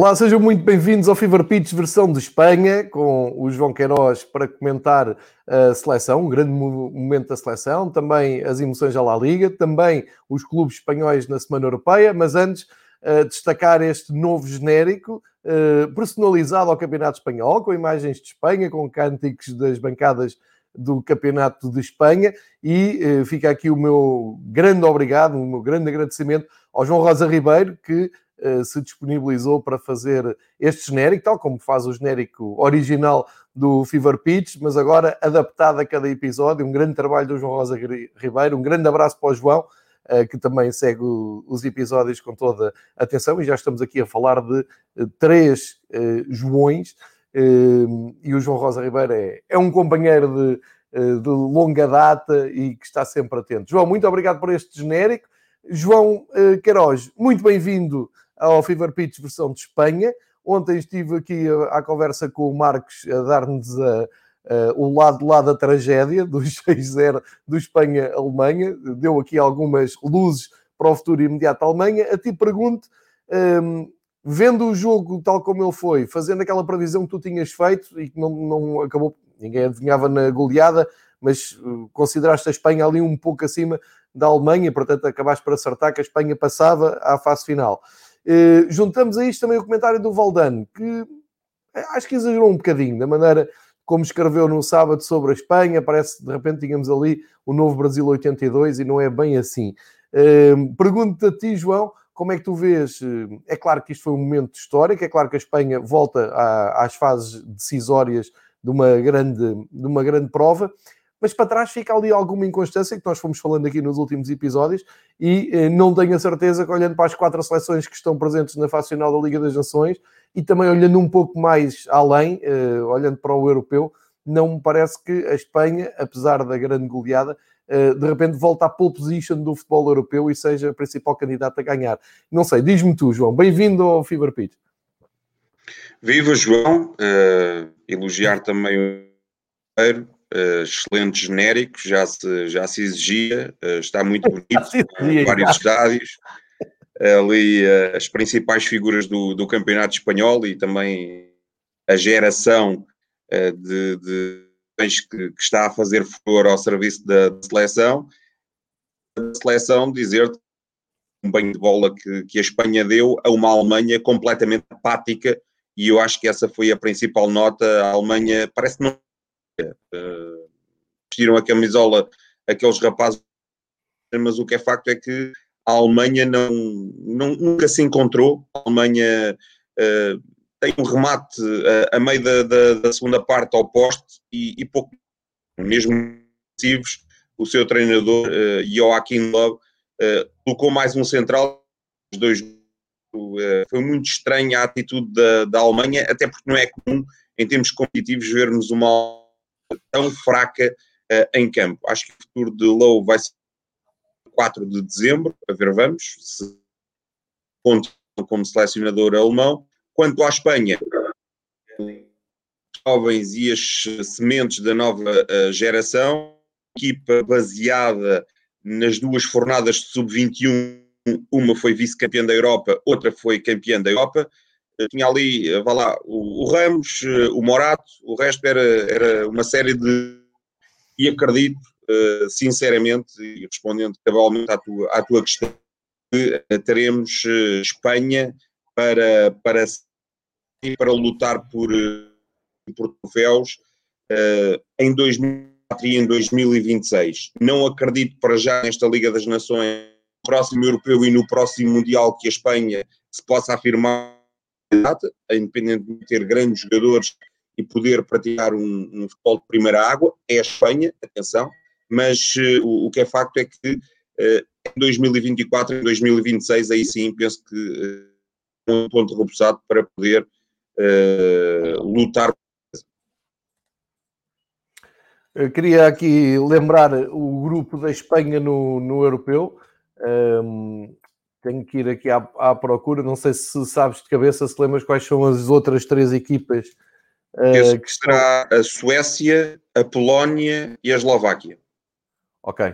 Olá, sejam muito bem-vindos ao Fever Pitch versão de Espanha, com o João Queiroz para comentar a seleção, um grande momento da seleção, também as emoções à La Liga, também os clubes espanhóis na Semana Europeia, mas antes destacar este novo genérico personalizado ao Campeonato Espanhol, com imagens de Espanha, com cânticos das bancadas do Campeonato de Espanha e uh, fica aqui o meu grande obrigado, o meu grande agradecimento ao João Rosa Ribeiro, que eh, se disponibilizou para fazer este genérico, tal como faz o genérico original do Fever Pitch, mas agora adaptado a cada episódio. Um grande trabalho do João Rosa Ribeiro, um grande abraço para o João, eh, que também segue os episódios com toda atenção, e já estamos aqui a falar de eh, três Joões, e o João Rosa Ribeiro é, é um companheiro de, de longa data e que está sempre atento. João, muito obrigado por este genérico. João Queiroz, muito bem-vindo ao Fever Pitch versão de Espanha. Ontem estive aqui à conversa com o Marcos a dar-nos o lado lá da tragédia do 6-0 do Espanha-Alemanha. Deu aqui algumas luzes para o futuro imediato da Alemanha. A ti pergunto, um, vendo o jogo tal como ele foi, fazendo aquela previsão que tu tinhas feito e que não, não acabou, ninguém adivinhava na goleada, mas consideraste a Espanha ali um pouco acima da Alemanha, portanto acabaste por acertar que a Espanha passava à fase final. Eh, juntamos a isto também o comentário do Valdano, que eh, acho que exagerou um bocadinho da maneira como escreveu no sábado sobre a Espanha. Parece que de repente tínhamos ali o novo Brasil 82 e não é bem assim. Uh, Pergunto-te a ti, João, como é que tu vês? É claro que isto foi um momento histórico, é claro que a Espanha volta às fases decisórias de uma grande, de uma grande prova, mas para trás fica ali alguma inconstância que nós fomos falando aqui nos últimos episódios e eh, não tenho a certeza que olhando para as quatro seleções que estão presentes na fase final da Liga das Nações e também olhando um pouco mais além, eh, olhando para o europeu, não me parece que a Espanha, apesar da grande goleada, eh, de repente volta à pole position do futebol europeu e seja a principal candidata a ganhar. Não sei, diz-me tu, João. Bem-vindo ao Fever Pitch. Viva, João. Uh, elogiar também o uh, excelente genérico, já se, já se exigia, uh, está muito bonito, em vários estádios. Ali uh, as principais figuras do, do campeonato espanhol e também a geração de, de que, que, está a fazer furor ao serviço da, da seleção. A seleção dizer um banho de bola que, que a Espanha deu a uma Alemanha completamente apática e eu acho que essa foi a principal nota. A Alemanha parece que não vestiram a camisola aqueles rapazes, mas o que é facto é que a Alemanha não, não nunca se encontrou. A Alemanha uh, tem um remate uh, a meio da, da, da, segunda parte ao poste e, e pouco, mesmo decisivos, o seu treinador uh, Joaquim Love colocou mais um central, os dois foi muito estranha a atitude da, da Alemanha, até porque não é comum em termos competitivos vermos uma tão fraca uh, em campo. Acho que o futuro de Lowe vai ser 4 de dezembro, a ver, vamos, se conta como selecionador alemão. Quanto à Espanha, jovens e as sementes da nova uh, geração, equipa baseada nas duas fornadas de sub-21, uma foi vice-campeã da Europa, outra foi campeã da Europa tinha ali, eh, vá lá, o, o, Ramos, eh, o Morato, o resto era, era uma série de. E acredito, uh, sinceramente, e respondendo cabalmente à tua, à tua questão, que teremos uh, Espanha para, para, para lutar por, por troféus em 2004 e em 2026. Não acredito para já nesta Liga das Nações, no próximo europeu e no próximo Mundial, que a Espanha se possa afirmar candidata, independentemente de ter grandes jogadores e poder praticar um, um, futebol de primeira água, é a Espanha, atenção, mas uh, o, o, que é facto é que uh, em 2024, em 2026, aí sim penso que uh, um ponto repousado para poder lutar. Eu queria aqui lembrar o grupo da Espanha no, no europeu. Um, tenho que ir aqui à, à, procura. Não sei se sabes de cabeça, se lembras quais são as outras três equipas. Uh, que será a Suécia, a Polónia e a Eslováquia. Ok.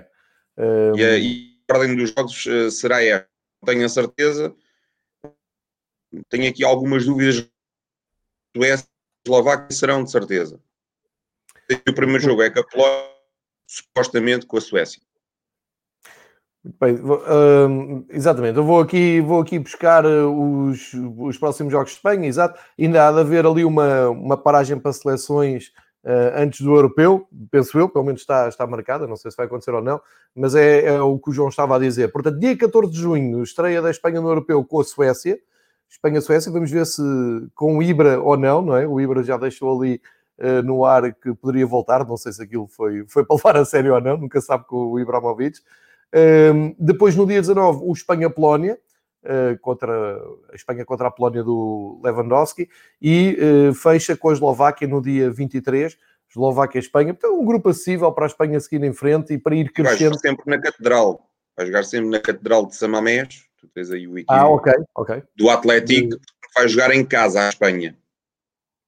E, a, e a ordem dos jogos uh, será esta. Tenho a certeza. tenho aqui algumas dúvidas. Suécia e Eslováquia serão de certeza. O primeiro jogo é com a Polónia, supostamente com a Suécia. Bem, uh, exatamente, eu vou aqui, vou aqui buscar eh, os, os próximos jogos de Espanha, exato. Ainda há de haver ali uma, uma paragem para seleções uh, antes do europeu, penso eu, pelo menos está, está marcada, não sei se vai acontecer ou não, mas é, é, o que o João estava a dizer. Portanto, dia 14 de junho, estreia da Espanha no europeu com a Suécia. Espanha-Suécia, vamos ver se com o Ibra ou não, não é? O Ibra já deixou ali uh, no ar que poderia voltar, não sei se aquilo foi, foi para levar a sério ou não, nunca sabe com o Ibrahimovic. Depois, no dia 19, o Espanha-Polónia, uh, contra a Espanha contra a Polónia do Lewandowski, e uh, fecha com a Eslováquia no dia 23, Eslováquia e Espanha. Portanto, um grupo acessível para a Espanha seguir em frente e para ir crescendo. Vai sempre na Catedral, vai jogar sempre na Catedral de Samamés, tu tens aí o ah, ok, ok. do Atlético, vai jogar em casa à Espanha.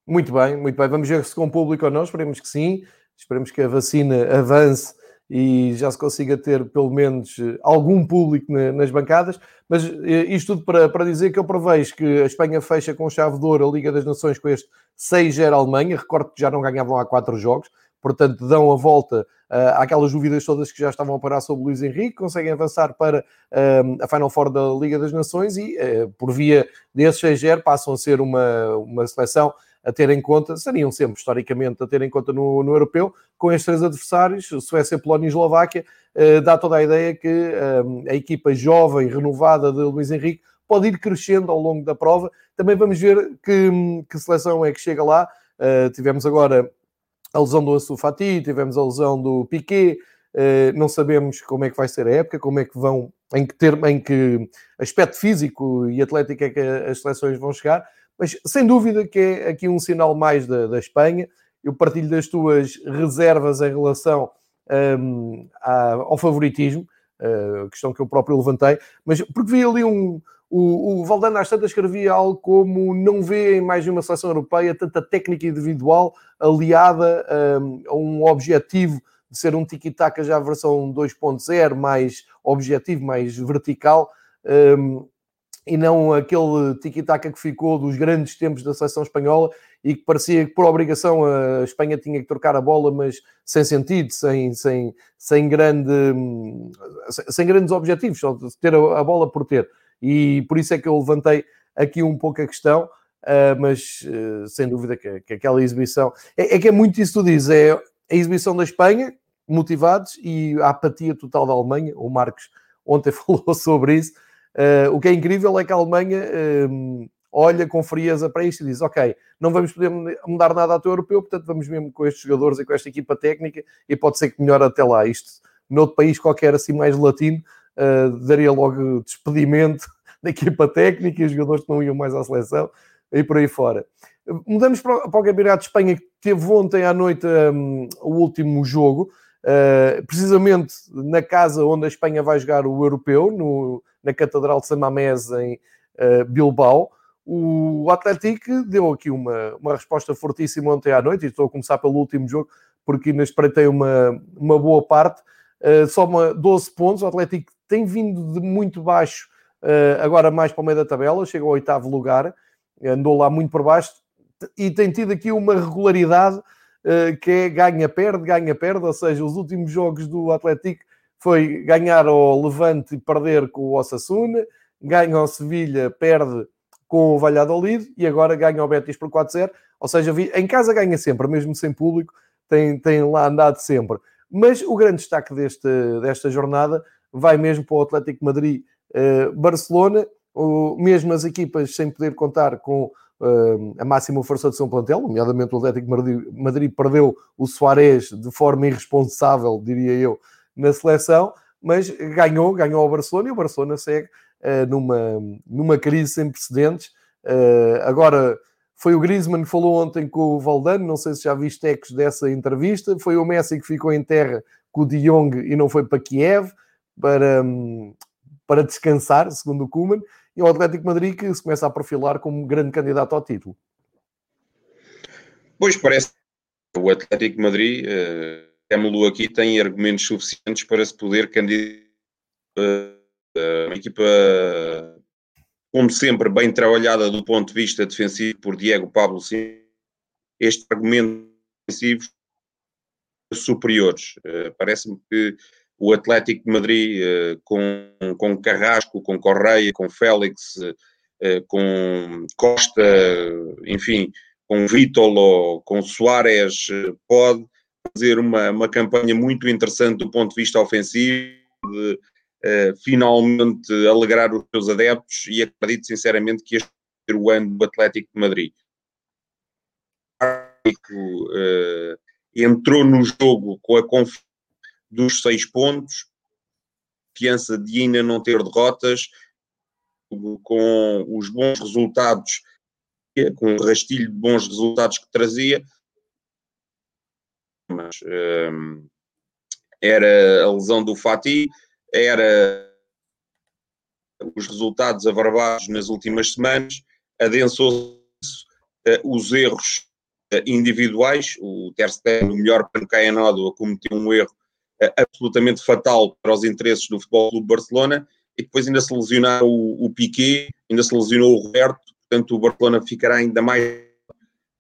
Muito bem, muito bem. Vamos ver se com público ou não, esperemos que sim. Esperemos que a vacina avance e já se consiga ter pelo menos algum público nas bancadas. Mas eh, isto tudo para, para dizer que eu prevejo que a Espanha fecha com chave de ouro a Liga das Nações com este 6-0 Alemanha. Recordo que já não ganhavam há quatro jogos, portanto dão a volta uh, àquelas dúvidas todas que já estavam a parar sobre o Luís Henrique, conseguem avançar para uh, a Final Four da Liga das Nações e, uh, por via desse 6-0, passam a ser uma, uma seleção a ter em conta, seriam sempre historicamente a ter em conta no, no europeu, com estes três adversários, Suécia, Polónia e Eslováquia, eh, dá toda a ideia que eh, a equipa jovem, renovada de Luís Henrique, pode ir crescendo ao longo da prova. Também vamos ver que, que seleção é que chega lá. Uh, tivemos agora a lesão do Ansu Fati, tivemos a lesão do Piquet, uh, não sabemos como é que vai ser a época, como é que vão, em que, ter, em que aspecto físico e atlético é que as seleções vão chegar. Mas sem dúvida que é aqui um sinal mais da, da Espanha. Eu partilho das tuas reservas em relação um, ao favoritismo, questão que eu próprio levantei, mas porque vi ali um. O, o Valdano às tantas escrevia algo como não vê em mais de uma seleção europeia tanta técnica individual aliada um, a um objetivo de ser um tiki-taka já versão 2.0, mais objetivo, mais vertical. Um, e não aquele tiki-taka que ficou dos grandes tempos da seleção espanhola e que parecia que por obrigação a Espanha tinha que trocar a bola, mas sem sentido, sem, sem, sem, grande, sem grandes objetivos, só ter a, bola por ter. E por isso é que eu levantei aqui um pouco a questão, uh, mas uh, sem dúvida que, que, aquela exibição... É, é, que é muito isso que tu dizes, é a exibição da Espanha, motivados, e a apatia total da Alemanha. O Marcos ontem falou sobre isso, Uh, o que é incrível é que a Alemanha uh, olha com frieza para isto e diz: Ok, não vamos poder mudar nada ao teu europeu, portanto vamos mesmo com estes jogadores e com esta equipa técnica e pode ser que melhore até lá. Isto, noutro país qualquer assim mais latino, uh, daria logo despedimento da equipa técnica e os jogadores que não iam mais à seleção e por aí fora. Mudamos para, para o Campeonato de Espanha, que teve ontem à noite um, o último jogo. Uh, precisamente na casa onde a Espanha vai jogar o europeu, no, na Catedral de San Mamés, em uh, Bilbao. O Atlético deu aqui uma, uma resposta fortíssima ontem à noite, e estou a começar pelo último jogo, porque ainda espreitei uma, uma boa parte. Uh, soma 12 pontos, o Atlético tem vindo de muito baixo, uh, agora mais para o meio da tabela, chega ao oitavo lugar, andou lá muito por baixo, e tem tido aqui uma regularidade que é ganha-perde, ganha-perde, ou seja, os últimos jogos do Atlético foi ganhar ao Levante e perder com o Osasuna, ganha ao Sevilha, perde com o Valladolid e agora ganha ao Betis por 4-0. Ou seja, em casa ganha sempre, mesmo sem público, tem, tem lá andado sempre. Mas o grande destaque deste, desta jornada vai mesmo para o Atlético Madrid-Barcelona, eh, mesmo as equipas sem poder contar com a máxima força de seu plantel, nomeadamente o Atlético Madrid, Madrid perdeu o Soares de forma irresponsável, diria eu, na seleção, mas ganhou, ganhou ao Barcelona e o Barcelona segue uh, numa, numa crise sem precedentes. Uh, agora, foi o Griezmann que falou ontem com o Valdano, não sei se já viste ecos dessa entrevista. Foi o Messi que ficou em terra com o De Jong e não foi para Kiev para, para descansar, segundo o Koeman. E o Atlético Madrid que se começa a perfilar como grande candidato ao título. Pois parece o Atlético Madrid uh Camelu aqui tem argumentos suficientes para se poder candidatar a uma equipa como sempre, bem trabalhada do ponto de vista defensivo por Diego Pablo Silva. Este argumento defensivo superiores. Uh, Parece-me que o Atlético de Madrid, uh, com, com Carrasco, com Correia, com Félix, uh, com Costa, enfim, com Vítolo, com Soares, pode fazer uma, uma campanha muito interessante do ponto de vista ofensivo, de finalmente alegrar os seus adeptos e acredito sinceramente que este é o ano do Atlético de Madrid. Uh, entrou no jogo com a confiança dos seis pontos, confiança de ainda não ter derrotas, com os bons resultados, com o rastilho de bons resultados que trazia, mas um, era a lesão do Fatih, era os resultados avarvados nas últimas semanas, adensou-se uh, os erros uh, individuais, o Ter Stegen, o melhor pancaenado, cometeu um erro absolutamente fatal para os interesses do Futebol Clube Barcelona, e depois ainda se lesionaram o, o Piquet, ainda se lesionou o Roberto, portanto o Barcelona ficará ainda mais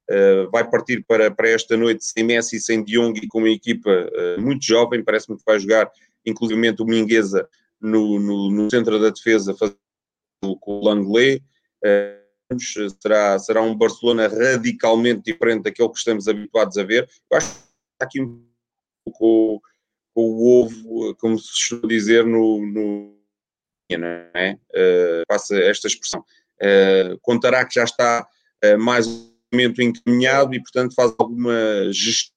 Uh, vai partir para, para esta noite sem Messi, sem De Jong e com uma equipa uh, muito jovem, parece-me que vai jogar inclusive o Mingueza no, no, no, centro da defesa com o Langley. Uh, será, será um Barcelona radicalmente diferente daquele que estamos habituados a ver. Eu acho que está aqui um pouco com o ovo, como se costuma dizer, no, no é? Uh, passa esta expressão. Uh, contará que já está uh, mais um momento encaminhado e, portanto, faz alguma gestão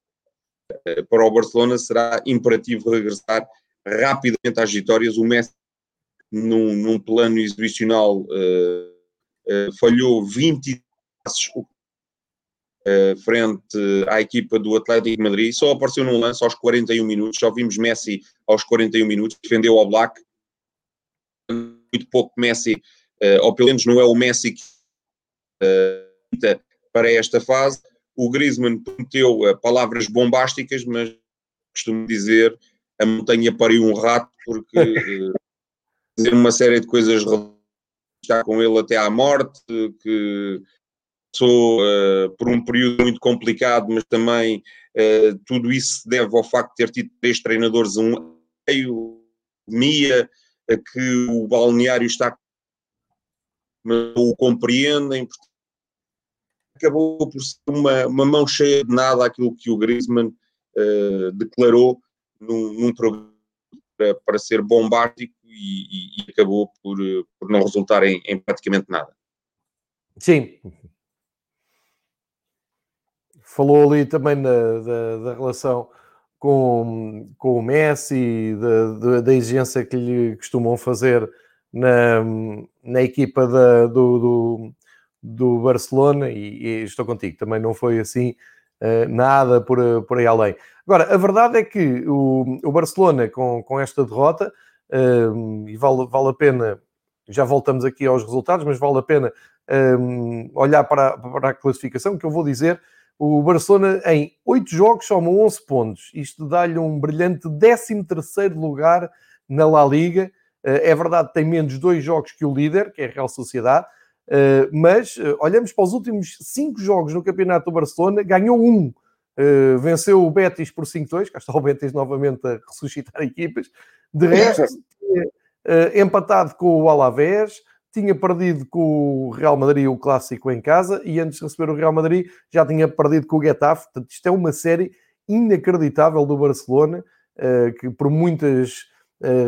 para o Barcelona. Será imperativo regressar rapidamente às vitórias. O Messi, num, num plano exibicional, falhou 20 passos uh, frente à equipa do Atlético de Madrid. Só apareceu num lance aos 41 minutos. Só vimos Messi aos 41 minutos. Defendeu ao Black. Muito pouco Messi, ou pelo menos não é o Messi que para esta fase. O Griezmann prometeu palavras bombásticas, mas costumo dizer a montanha pariu um rato, porque eh, dizer uma série de coisas está com ele até à morte, que passou uh, por um período muito complicado, mas também uh, tudo isso se deve ao facto de ter tido três treinadores um meio, Mia, uh, que o balneário está mas o compreendem, acabou por ser uma, uma mão cheia de nada aquilo que o Griezmann declarou num, num programa para, para, ser bombástico e, e, acabou por, por não resultar em, em praticamente nada. Sim, falou ali também da, da, da, relação com, com o Messi, da, da, exigência que lhe costumam fazer na, na equipa da, do, do, do Barcelona, e, e, estou contigo, também não foi assim uh, nada por, por aí além. Agora, a verdade é que o, o Barcelona, com, com esta derrota, um, e vale, vale a pena, já voltamos aqui aos resultados, mas vale a pena um, olhar para, para a classificação, que eu vou dizer, o Barcelona em 8 jogos soma 11 pontos. Isto dá-lhe um brilhante 13º lugar na La Liga. Eh, é verdade, tem menos dois jogos que o líder, que é a Real Sociedade, eh, mas eh, olhamos para os últimos 5 jogos no Campeonato do Barcelona, ganhou um. Venceu o Betis por 5-2, cá está o Betis novamente a ressuscitar equipas. De resto, empatado com o Alavés, tinha perdido com o Real Madrid o clássico em casa e antes de receber o Real Madrid já tinha perdido com o Getafe. Portanto, isto é uma série inacreditável do Barcelona, uh, que por muitas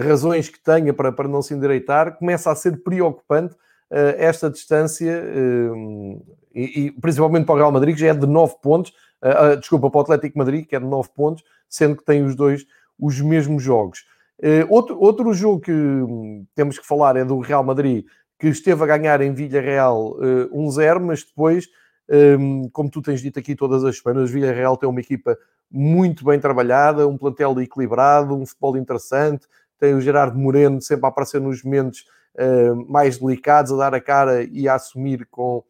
razões que tenha para, para não se endireitar, começa a ser preocupante esta distância, e, e, principalmente para o Real Madrid, que já é de 9 pontos, uh, desculpa, para o Atlético Madrid, que é de 9 pontos, sendo que tem os dois os mesmos jogos. Outro, outro jogo que hum, temos que falar é do Real Madrid, que esteve a ganhar em Villarreal uh, 1-0, mas depois, um, como tu tens dito aqui todas as semanas, Villarreal tem uma equipa muito bem trabalhada, um plantel equilibrado, um futebol interessante, tem o Gerardo Moreno sempre a aparecer nos momentos uh, mais delicados, a dar a cara e a assumir com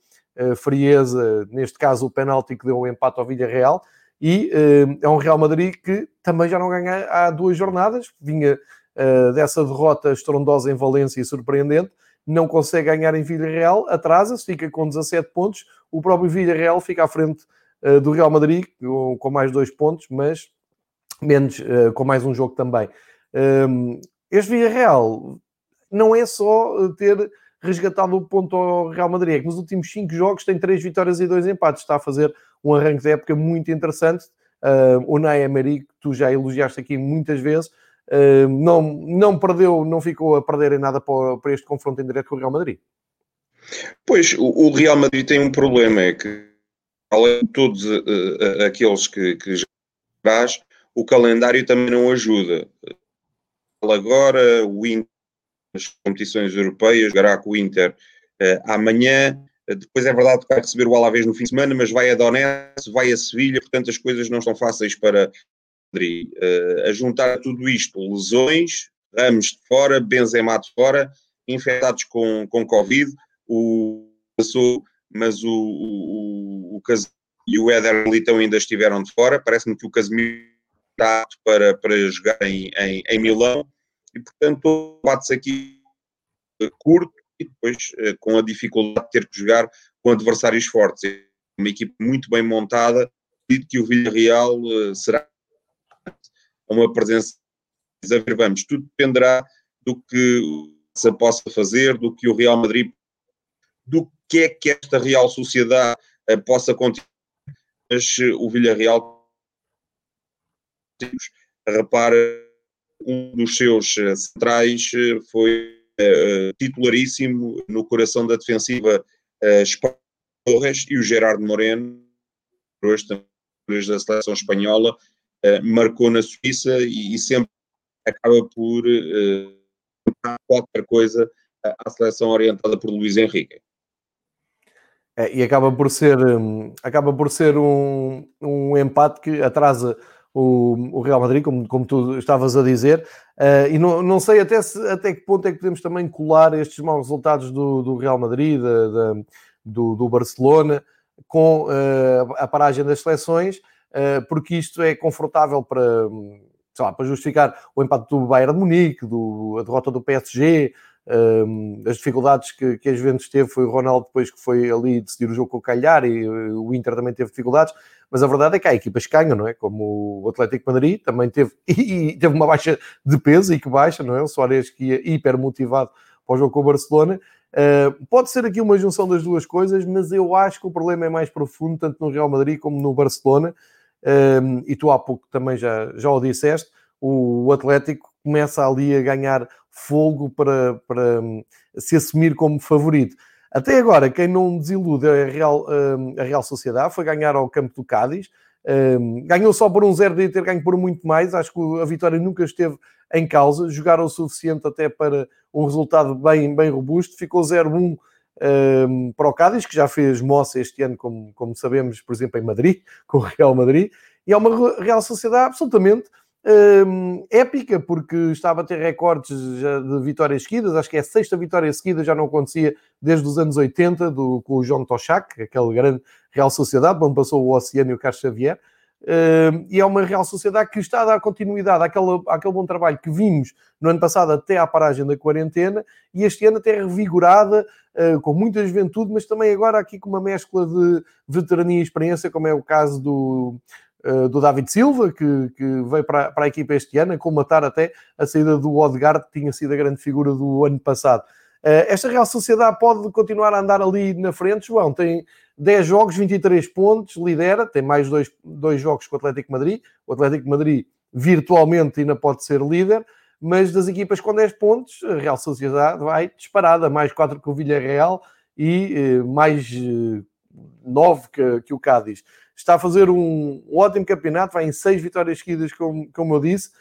frieza, neste caso o penalti que deu o empate ao Villarreal, e uh, é um Real Madrid que também já não ganha há duas jornadas, vinha uh, dessa derrota estrondosa em Valência e surpreendente, não consegue ganhar em Villarreal, atrasa-se, fica com 17 pontos. O próprio Villarreal fica à frente uh, do Real Madrid com, com, mais dois pontos, mas menos, uh, com mais um jogo também. Um, este Villarreal não é só ter resgatado o ponto ao Real Madrid, é que nos últimos cinco jogos tem três vitórias e dois empates, está a fazer um arranque de época muito interessante. Uh, o Emery, que tu já elogiaste aqui muitas vezes, não, não perdeu, não ficou a perder em nada para, este confronto em direto com o Real Madrid. Pois, o, Real Madrid tem um problema, é que além de todos uh, aqueles que, que já faz, o calendário também não ajuda. Agora, o Inter nas competições europeias, jogará com o Inter amanhã, depois é verdade que vai receber o Alavés no fim de semana, mas vai a Donetsk, vai a Sevilha, portanto as coisas não estão fáceis para Uh, a juntar tudo isto, lesões, Ramos de fora, Benzema de fora, infectados com, com Covid, o mas o, o, o, Casemiro e o Éder Militão ainda estiveram de fora. Parece-me que o Casemiro está para, para jogar em, em, em Milão e, portanto, bate-se aqui curto e depois eh, com a dificuldade de ter que jogar com adversários fortes. É uma equipe muito bem montada, acredito que o Villarreal eh, uma presença vamos, tudo dependerá do que se possa fazer, do que o Real Madrid, do que é que esta Real Sociedade eh, possa continuar, mas o Villarreal repara um dos seus centrais foi uh, titularíssimo no coração da defensiva uh, Torres e o Gerardo Moreno, hoje da seleção espanhola, uh, marcou na Suíça e, e, sempre acaba por uh, qualquer coisa à seleção orientada por Luís Henrique. É, e acaba por ser, um, acaba por ser um, um empate que atrasa o, o Real Madrid, como, como tu estavas a dizer, uh, e não, não sei até, se, até que ponto é que podemos também colar estes maus resultados do, do Real Madrid, da, da, do, do, Barcelona, com uh, a paragem das seleções, porque isto é confortável para, lá, para justificar o empate do Bayern de Munique, do, a derrota do PSG, as dificuldades que, que a Juventus teve foi o Ronaldo depois que foi ali decidir o jogo com o Calhar e o Inter também teve dificuldades, mas a verdade é que há equipas que ganham, não é? Como o Atlético Madrid também teve, e, teve uma baixa de peso e que baixa, não é? O Soares que ia hiper motivado para o jogo com o Barcelona. Uh, pode ser aqui uma junção das duas coisas, mas eu acho que o problema é mais profundo, tanto no Real Madrid como no Barcelona. Uh, e tu há pouco também já, já o disseste. O Atlético começa ali a ganhar fogo para, para hum, se assumir como favorito. Até agora, quem não desilude é a Real, hum, a Real Sociedade, foi ganhar ao campo do Cádiz. Um, ganhou só por um zero, de ter ganho por muito mais. Acho que a vitória nunca esteve em causa. Jogaram o suficiente até para um resultado bem, bem robusto. Ficou 0-1 um, para o Cádiz, que já fez moça este ano, como, como sabemos, por exemplo, em Madrid, com o Real Madrid. E é uma Real Sociedade absolutamente um, épica, porque estava a ter recordes de vitórias seguidas, acho que é a sexta vitória seguida, já não acontecia desde os anos 80, do, com o João Tochac, aquele grande Real Sociedade, onde passou o Oceano e o Carlos Xavier, e é uma Real Sociedade que está a dar continuidade àquele, àquele bom trabalho que vimos no ano passado até à paragem da quarentena, e este ano até revigorada, uh, com muita juventude, mas também agora aqui com uma mescla de veterania e experiência, como é o caso do, eh, do David Silva, que, que veio para, para, a equipa este ano, a colmatar até a saída do Odegaard, que tinha sido a grande figura do ano passado. Eh, esta Real Sociedade pode continuar a andar ali na frente, João. Tem 10 jogos, 23 pontos, lidera, tem mais dois, dois jogos com o Atlético Madrid. O Atlético Madrid virtualmente ainda pode ser líder, mas das equipas com 10 pontos, a Real Sociedade vai disparada, mais 4 que o Villarreal e eh, mais 9 que, que o Cádiz está a fazer um, um ótimo campeonato, vai em seis vitórias seguidas, como, como eu disse,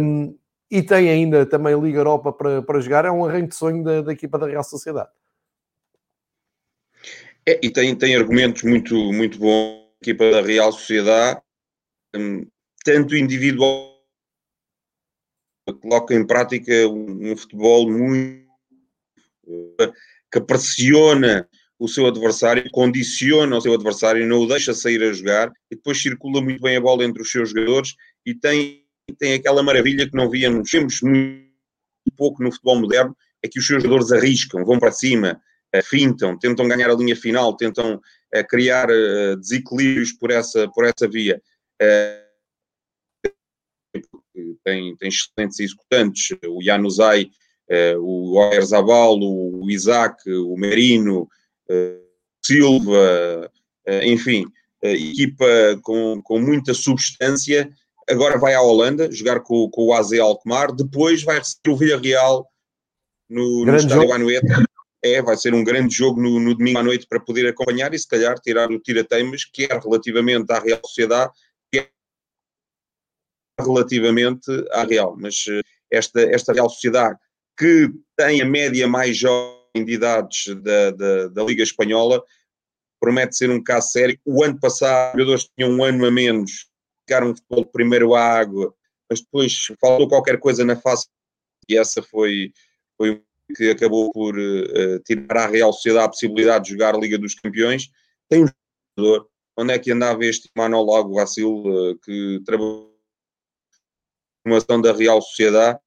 um, e tem ainda também Liga Europa para, para jogar. É um arranque de sonho da, da equipa da Real Sociedade. É, e tem, tem argumentos muito, muito bons a equipa da Real Sociedade, um, tanto individual coloca em prática um, um futebol muito que pressiona o seu adversário, condiciona o seu adversário, não o deixa sair a jogar e depois circula muito bem a bola entre os seus jogadores e tem, tem aquela maravilha que não víamos, vemos muito pouco no futebol moderno, é que os seus jogadores arriscam, vão para cima, fintam, tentam ganhar a linha final, tentam uh, criar uh, desequilíbrios por essa, por essa via. tem, tem excelentes executantes, o Januzaj, o Oerzabal, o Isaac, o Merino, Silva, enfim, equipa com, com muita substância agora vai à Holanda jogar com, com o AZ Alkmaar, depois vai receber o Villarreal no, no Estádio Anoeta. É, vai ser um grande jogo no, no, domingo à noite para poder acompanhar e se calhar tirar o tirateimas, que é relativamente à Real Sociedade, que é relativamente à Real. Mas eh, esta, esta Real Sociedade, que tem a média mais jovem de idades da, da, da Liga Espanhola, promete ser um caso sério. O ano passado, os jogadores tinham um ano a menos ficaram futebol primeiro à água, mas depois faltou qualquer coisa na face e essa foi, foi que acabou por uh, tirar à Real Sociedade a possibilidade de jogar a Liga dos Campeões. Tem um jogador, onde é que andava este Manuel Lago Vacil, uh, que trabalhou na formação da Real Sociedade?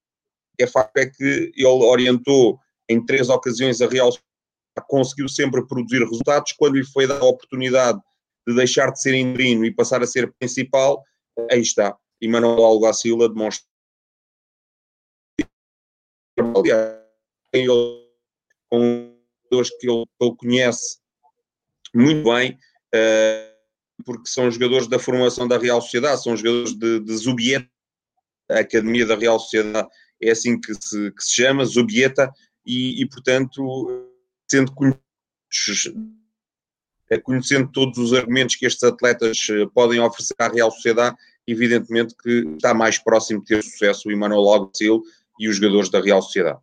É facto é que ele orientou em três ocasiões a Real Sociedade, conseguiu sempre produzir resultados, quando lhe foi dada a oportunidade de deixar de ser interino e passar a ser principal, aí está. E Manuel Alguacila demonstra. Aliás, com jogadores que ele, ele conhece muito bem, uh, porque são jogadores da formação da Real Sociedade, são jogadores de, de Zubieta, a Academia da Real Sociedade é assim que se, que se chama, Zubieta, e, e portanto, sendo conhecidos é, conhecendo todos os argumentos que estes atletas eh, podem oferecer à Real Sociedade, evidentemente que está mais próximo de ter sucesso o Emmanuel Alguacil e os jogadores da Real Sociedade.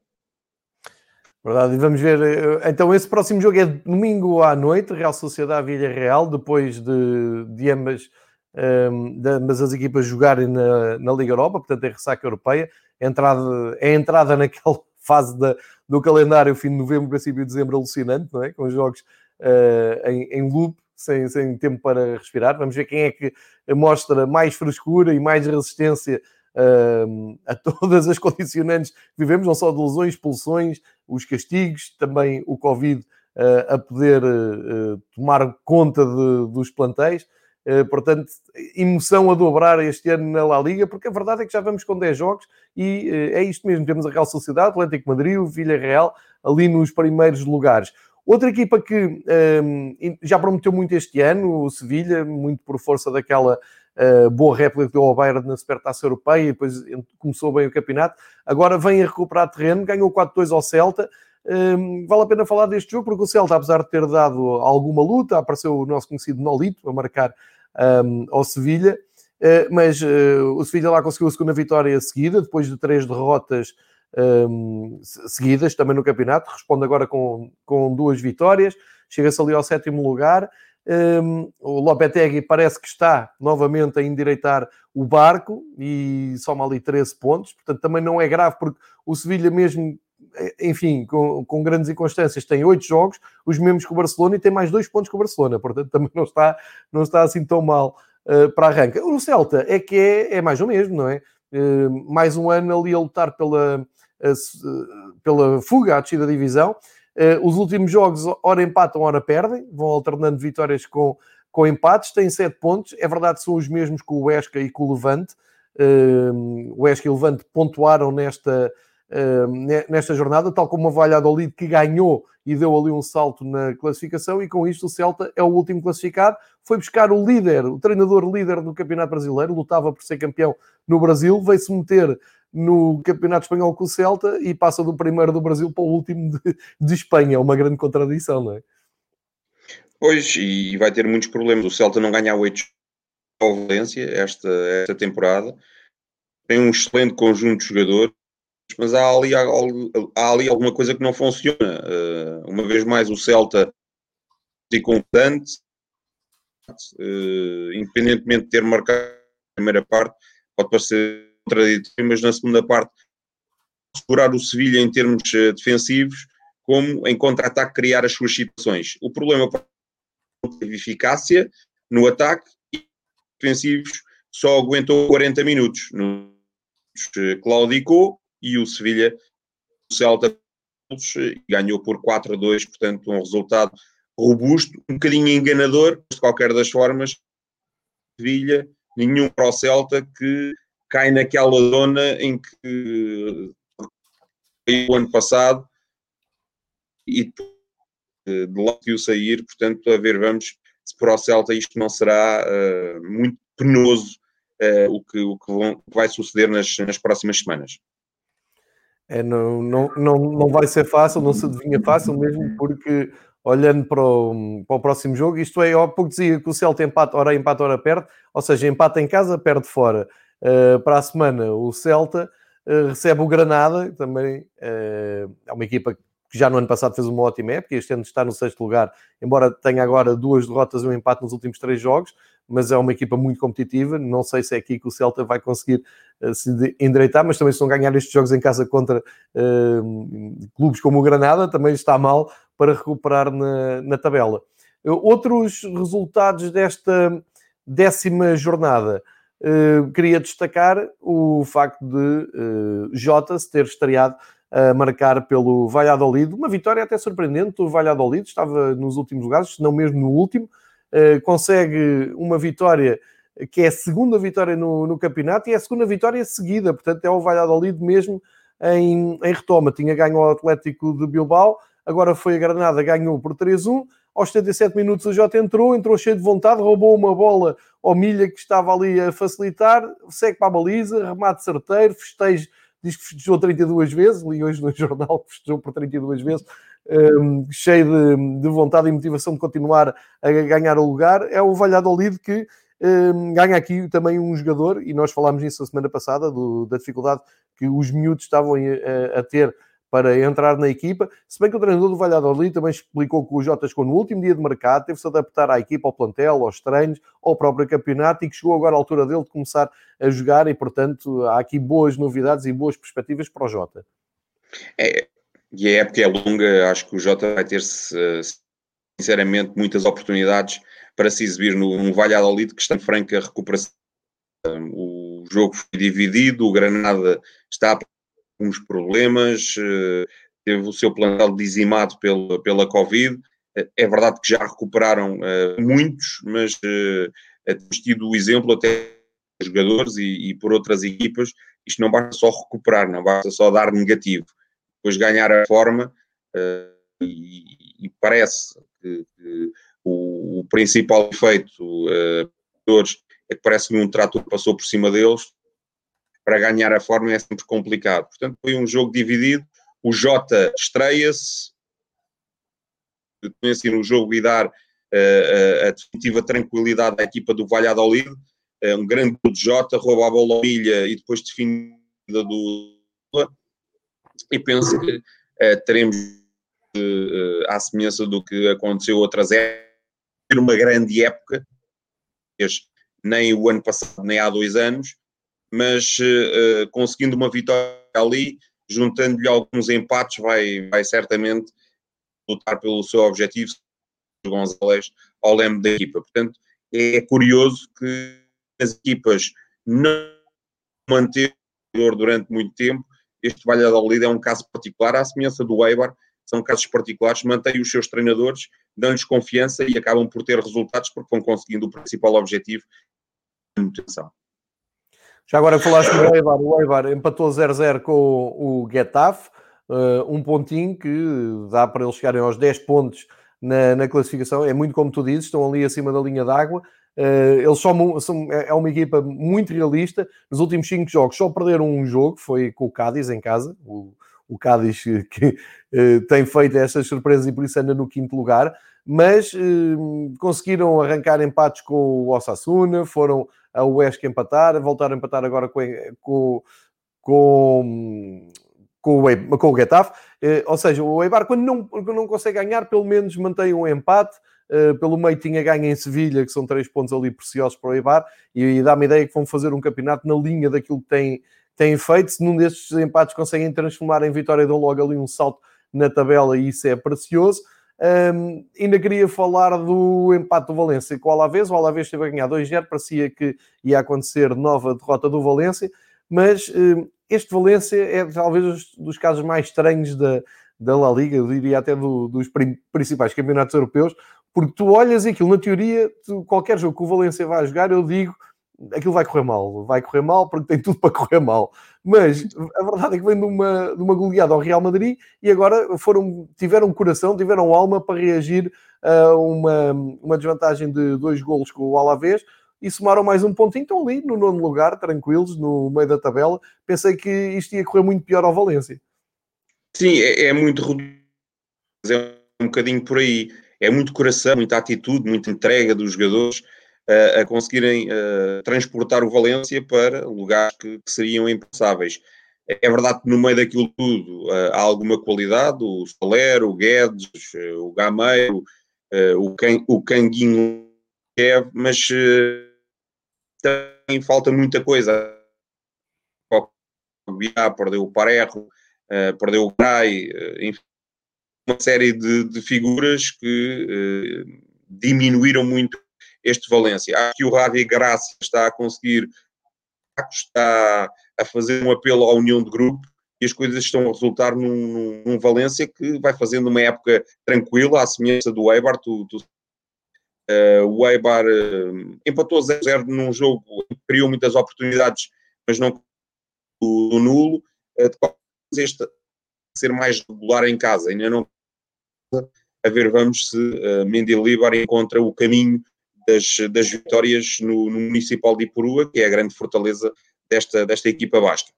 Verdade, e vamos ver. Eh, então, esse próximo jogo é domingo à noite, Real Sociedade Vilha Real, depois de, de, ambas, um, ehm, de ambas as equipas jogarem na, na Liga Europa, portanto, é ressaca europeia. É entrada, é entrada naquela fase da, do calendário, fim de novembro, princípio de dezembro, alucinante, não é? Com jogos uh, em, em loop, sem, sem tempo para respirar. Vamos ver quem é que mostra mais frescura e mais resistência uh, a todas as condicionantes que vivemos, não só de lesões, expulsões, os castigos, também o Covid uh, a poder uh, tomar conta de, dos plantéis. portanto, emoção a dobrar este ano na La Liga, porque a verdade é que já vamos com 10 jogos e é isto mesmo. Temos a Real Sociedade, Atlético Madrid, o Villarreal ali nos primeiros lugares. Outra equipa que um, já prometeu muito este ano, o Sevilha, muito por força daquela uh, boa réplica que deu ao Bayern na Supertaça Europeia, e depois começou bem o campeonato, agora vem a recuperar terreno, ganhou 4-2 ao Celta. Um, vale a pena falar deste jogo, porque o Celta, apesar de ter dado alguma luta, apareceu o nosso conhecido Nolito a marcar um, ao Sevilha, uh, mas uh, o Sevilha lá conseguiu a segunda vitória seguida, depois de três derrotas um, seguidas também no campeonato, responde agora com, com duas vitórias, chega-se ali ao sétimo lugar. Um, o Lopetegui parece que está novamente a endireitar o barco e soma ali 13 pontos, portanto também não é grave, porque o Sevilha mesmo, enfim, com, com grandes inconstâncias, tem 8 jogos, os mesmos que o Barcelona e tem mais 2 pontos que o Barcelona, portanto também não está, não está assim tão mal uh, para arranca. O Celta é que é, é mais o mesmo, não é? Uh, mais um ano ali a lutar pela, pela fuga à descida da divisão. Eh, os últimos jogos, ora empatam, ora perdem, vão alternando vitórias com, com empates, têm sete pontos. É verdade que são os mesmos com o Esca e com o Levante. Eh, o Esca e o Levante pontuaram nesta, eh, nesta jornada, tal como o Valladolid que ganhou e deu ali um salto na classificação, e com isto o Celta é o último classificado. Foi buscar o líder, o treinador líder do Campeonato Brasileiro, lutava por ser campeão no Brasil, veio-se meter no Campeonato Espanhol com o Celta e passa do primeiro do Brasil para o último de, de Espanha. É uma grande contradição, não é? Pois, e vai ter muitos problemas. O Celta não ganha oito ao Valência esta, esta temporada. Tem um excelente conjunto de jogadores, mas há ali, há, há ali alguma coisa que não funciona. Uh, uma vez mais, o Celta é constante, uh, independentemente de ter marcado a primeira parte, pode parecer contraditório, mas na segunda parte segurar o Sevilha em termos uh, defensivos, como em contra-ataque criar as suas situações. O problema teve eficácia no ataque e defensivos só aguentou 40 minutos. Uh, claudicou e o Sevilha, o Celta, e ganhou por 4 a 2, portanto, um resultado robusto, um bocadinho enganador, de qualquer das formas, Sevilha, nenhum para o Celta que cai naquela zona em que o ano passado e de lá que o sair, portanto, a ver, vamos se para o Celta isto não será uh, muito penoso uh, o, que, o que, vão, vai suceder nas, nas próximas semanas. É, não, não, não, não vai ser fácil, não se adivinha fácil mesmo, porque olhando para o, para o próximo jogo, isto é, há pouco dizia que o Celta empata, ora empata, ora perde, ou seja, empata em casa, perde fora. Uh, para a semana, o Celta uh, recebe o Granada, também uh, é uma equipa que já no ano passado fez uma ótima época, este ano está no sexto lugar, embora tenha agora duas derrotas e um empate nos últimos três jogos, mas é uma equipa muito competitiva. Não sei se é aqui que o Celta vai conseguir uh, se endireitar, mas também se não ganhar estes jogos em casa contra uh, clubes como o Granada, também está mal para recuperar na, na tabela. Outros resultados desta décima jornada. Queria destacar o facto de Jota se ter estreado a marcar pelo Valladolid. Uma vitória até surpreendente. O Valladolid estava nos últimos lugares, se não mesmo no último. Uh, consegue uma vitória que é a segunda vitória no, no, campeonato e é a segunda vitória seguida. Portanto, é o Valladolid mesmo em, em retoma. Tinha ganho ao Atlético de Bilbao, agora foi a Granada, ganhou por 3-1. Aos 77 minutos o Jota entrou, entrou cheio de vontade, roubou uma bola ao Milha que estava ali a facilitar, segue para a baliza, remate certeiro, festejo diz que festejou 32 vezes, li hoje no jornal que festejou por 32 vezes, um, cheio de, de, vontade e motivação de continuar a ganhar o lugar, é o Valladolid que um, ganha aqui também um jogador, e nós falámos nisso a semana passada, do, da dificuldade que os miúdos estavam a, a ter para entrar na equipa. Se bem que o treinador do Valladolid também explicou que o Jota chegou no último dia de mercado, teve-se adaptar à equipa, ao plantel, aos treinos, ao próprio campeonato e que chegou agora à altura dele de começar a jogar e, portanto, há aqui boas novidades e boas perspectivas para o Jota. É, e a época é longa, acho que o Jota vai ter, sinceramente, muitas oportunidades para se exibir no, no Valladolid, que está em franca recuperação. O jogo foi dividido, o Granada está a alguns problemas, eh, teve o seu plantel dizimado pela, pela Covid. Eh, é verdade que já recuperaram uh, muitos, mas temos tido o exemplo até jogadores e, e, por outras equipas. Isto não basta só recuperar, não basta só dar negativo. Depois ganhar a forma uh, e, e, parece que, que o, o, principal efeito uh, é que parece que um trator passou por cima deles para ganhar a forma é sempre complicado. Portanto, foi um jogo dividido. O Jota estreia-se, assim no jogo e dar uh, a definitiva tranquilidade à equipa do Valladolid. Uh, um grande de Jota, rouba a bola milha e depois definida do. E penso que uh, teremos, à semelhança do que aconteceu outras épocas, uma grande época, nem o ano passado, nem há dois anos, mas uh, conseguindo uma vitória ali, juntando-lhe alguns empates, vai, vai certamente lutar pelo seu objetivo, Gonzalez, ao leme da equipa. Portanto, é curioso que as equipas não manter durante muito tempo. Este Valladolid é um caso particular, à semelhança do Eibar, são casos particulares, mantêm os seus treinadores, dão-lhes confiança e acabam por ter resultados porque vão conseguindo o principal objetivo, manutenção. Já agora falaste do Eibar, o Eibar empatou 0-0 com o Getafe, uh, um pontinho que dá para eles chegarem aos 10 pontos na, na, classificação. É muito como tu dizes, estão ali acima da linha d'água. Uh, eles são, são, é, é uma equipa muito realista. Nos últimos 5 jogos só perderam um jogo, foi com o Cádiz em casa. O, o Cádiz que uh, tem feito estas surpresas e por isso anda no quinto lugar. Mas uh, conseguiram arrancar empates com o Osasuna, foram o Huesca empatar, voltaram a empatar agora com, com, com, com, o, com o Getafe. Eh, ou seja, o Eibar, quando não, não consegue ganhar, pelo menos mantém um empate. Uh, pelo meio tinha ganho em Sevilha, que são três pontos ali preciosos para o Eibar, e, e dá-me ideia que vão fazer um campeonato na linha daquilo que têm, têm feito. Se num destes empates conseguem transformar em vitória, dão logo ali um salto na tabela, e isso é precioso. Um, ainda queria falar do empate do Valência com o Alavés. O Alavés esteve a ganhar 2-0, parecia que ia acontecer nova derrota do Valência, mas um, este Valência é talvez dos casos mais estranhos da, da La Liga, eu diria até do, dos principais campeonatos europeus, porque tu olhas aquilo, na teoria, tu, qualquer jogo que o Valência vai jogar, eu digo, aquilo vai correr mal, vai correr mal porque tem tudo para correr mal. Mas a verdade é que vem de uma, de uma goleada ao Real Madrid e agora foram, tiveram coração, tiveram alma para reagir a uma, uma desvantagem de dois golos com o Alavés e somaram mais um pontinho. Estão ali no nono lugar, tranquilos, no meio da tabela. Pensei que isto ia correr muito pior ao Valência. Sim, é, é muito é um bocadinho por aí. É muito coração, muita atitude, muita entrega dos jogadores a conseguirem uh, transportar o Valência para lugares que, que, seriam impensáveis. É verdade que no meio daquilo tudo há alguma qualidade, o Soler, o Guedes, o Gameiro, o, Can, o Canguinho, mas também falta muita coisa. O Biá perdeu o Parejo, perdeu o Grai, enfim, uma série de, de figuras que diminuíram muito este Valência. Acho que o Rádio Graça está a conseguir, está a fazer um apelo à união de grupo e as coisas estão a resultar num, num, Valência que vai fazendo uma época tranquila, à semelhança do Eibar. Tu, tu, uh, o Eibar uh, empatou 0-0 num jogo que criou muitas oportunidades, mas não o, nulo. Uh, este ser mais regular em casa, ainda não a ver vamos se uh, Mendilibar encontra o caminho das, das vitórias no, no, Municipal de Ipurua, que é a grande fortaleza desta, desta equipa basca.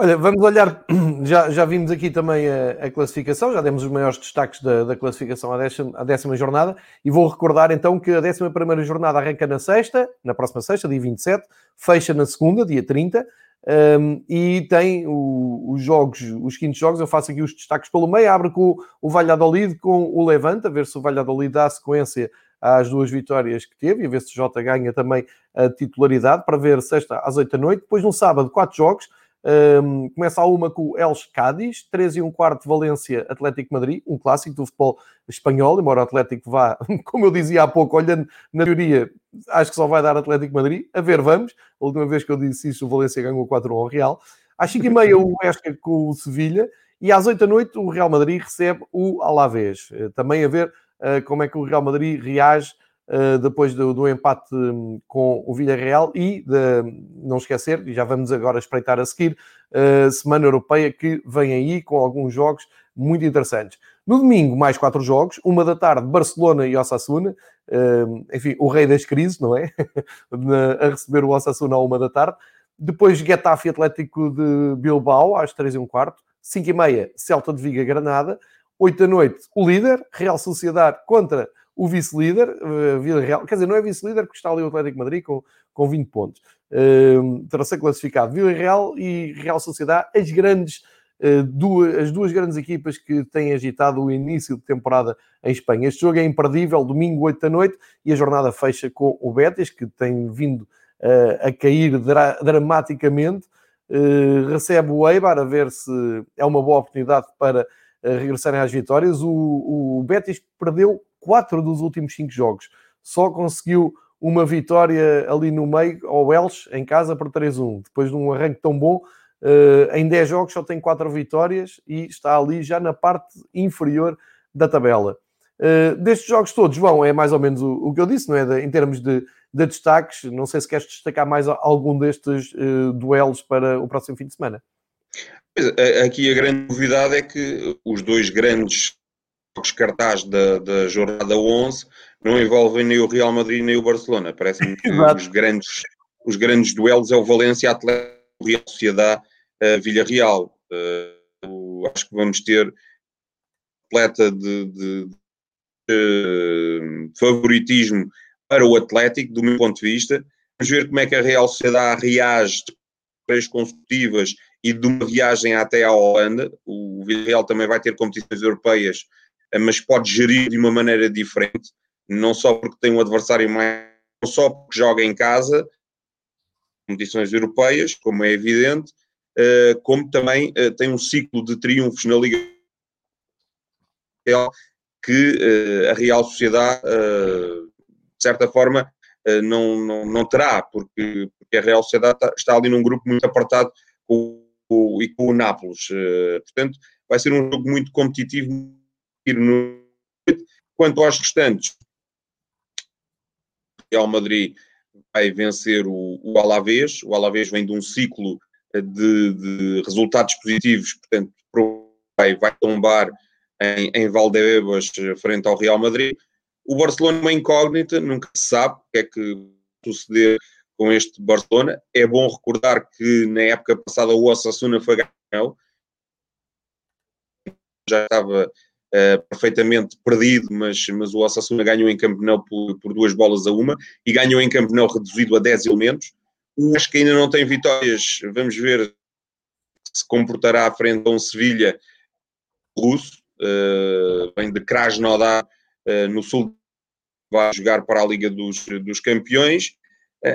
Olha, vamos olhar, já, já vimos aqui também a, a classificação, já demos os maiores destaques da, da classificação à décima, à décima, jornada, e vou recordar então que a décima primeira jornada arranca na sexta, na próxima sexta, dia 27, fecha na segunda, dia 30, um, e tem o, os jogos, os quintos jogos, eu faço aqui os destaques pelo meio, abre com o, o Valladolid com o Levante, a ver se o Valladolid dá sequência às duas vitórias que teve e a ver se Jota ganha também a titularidade para ver sexta às oito da noite. Depois, no sábado, quatro jogos. Um, começa a uma com o Els Cádiz, 3 e um quarto Valência Atlético Madrid, um clássico do futebol espanhol, embora o Atlético vá, como eu dizia há pouco, olhando na teoria, acho que só vai dar Atlético Madrid. A ver, vamos. A última vez que eu disse isso, o Valência ganhou 4 ao Real. Às 5 e meia o Esca com o Sevilha e às 8 da noite o Real Madrid recebe o Alavés. Eh, também a ver como é que o Real Madrid reage uh, depois do, do, empate hum, com o Villarreal e de, não esquecer, e já vamos agora espreitar a seguir, uh, Semana Europeia que vem aí com alguns jogos muito interessantes. No domingo, mais quatro jogos, uma da tarde, Barcelona e Osasuna, hum, enfim, o rei das crises, não é? a receber o Osasuna à uma da tarde. Depois, Getafe Atlético de Bilbao, às três e um quarto. Cinco e meia, Celta de Viga Granada. 8 da noite, o líder, Real Sociedade contra o vice-líder, uh, Vila Real. Quer dizer, não é vice-líder porque está ali o Atlético Madrid com, com 20 pontos. Uh, terá ser classificado Vila Real e Real Sociedade, as grandes. Uh, duas, as duas grandes equipas que têm agitado o início de temporada em Espanha. Este jogo é imperdível, domingo 8 da noite, e a jornada fecha com o Betis, que tem vindo uh, a cair dra dramaticamente. Uh, recebe o Eibar a ver se é uma boa oportunidade para regressarem às vitórias. O, o Betis perdeu quatro dos últimos cinco jogos. Só conseguiu uma vitória ali no meio ao Elche, em casa, por 3-1. Depois de um arranque tão bom, uh, em 10 jogos só tem quatro vitórias e está ali já na parte inferior da tabela. Uh, destes jogos todos, João, é mais ou menos o, que eu disse, não é? Em termos de, de, destaques, não sei se queres destacar mais algum destes uh, duelos para o próximo fim de semana. Aqui a grande novidade é que os dois grandes jogos cartazes da, da jornada 11 não envolvem nem o Real Madrid nem o Barcelona. Parece-me que os grandes, os grandes duelos é o Valência Atlético, Real Sociedade, uh, Villarreal. Uh, acho que vamos ter completa de, de, de uh, favoritismo para o Atlético, do meu ponto de vista. Vamos ver como é que a Real Sociedade reage três consecutivas e de uma viagem até à Holanda. O Villarreal também vai ter competições europeias, eh, mas pode gerir de uma maneira diferente, não só porque tem um adversário mais, não só porque joga em casa, competições europeias, como é evidente, eh, como também eh, tem um ciclo de triunfos na Liga que a Real Sociedade, de certa forma, não, não, não terá, porque, porque a Real Sociedade está, ali num grupo muito apartado com e com o Nápoles. Uh, portanto, vai ser um jogo muito competitivo. Quanto aos restantes, o Real Madrid vai vencer o, o Alavés. O Alavés vem de um ciclo de, de resultados positivos, portanto, vai, vai tombar em, em Valdebebas frente ao Real Madrid. O Barcelona é uma incógnita, nunca se sabe o que é que suceder com este Barcelona. É bom recordar que na época passada o Osasuna foi ganhão, já estava uh, perfeitamente perdido, mas, mas o Osasuna ganhou em Camp Nou por, por, duas bolas a uma e ganhou em Camp Nou reduzido a 10 elementos. Acho que ainda não tem vitórias, vamos ver se comportará à frente a um Sevilha russo, uh, vem de Krasnodar, uh, no sul, vai jogar para a Liga dos, dos Campeões,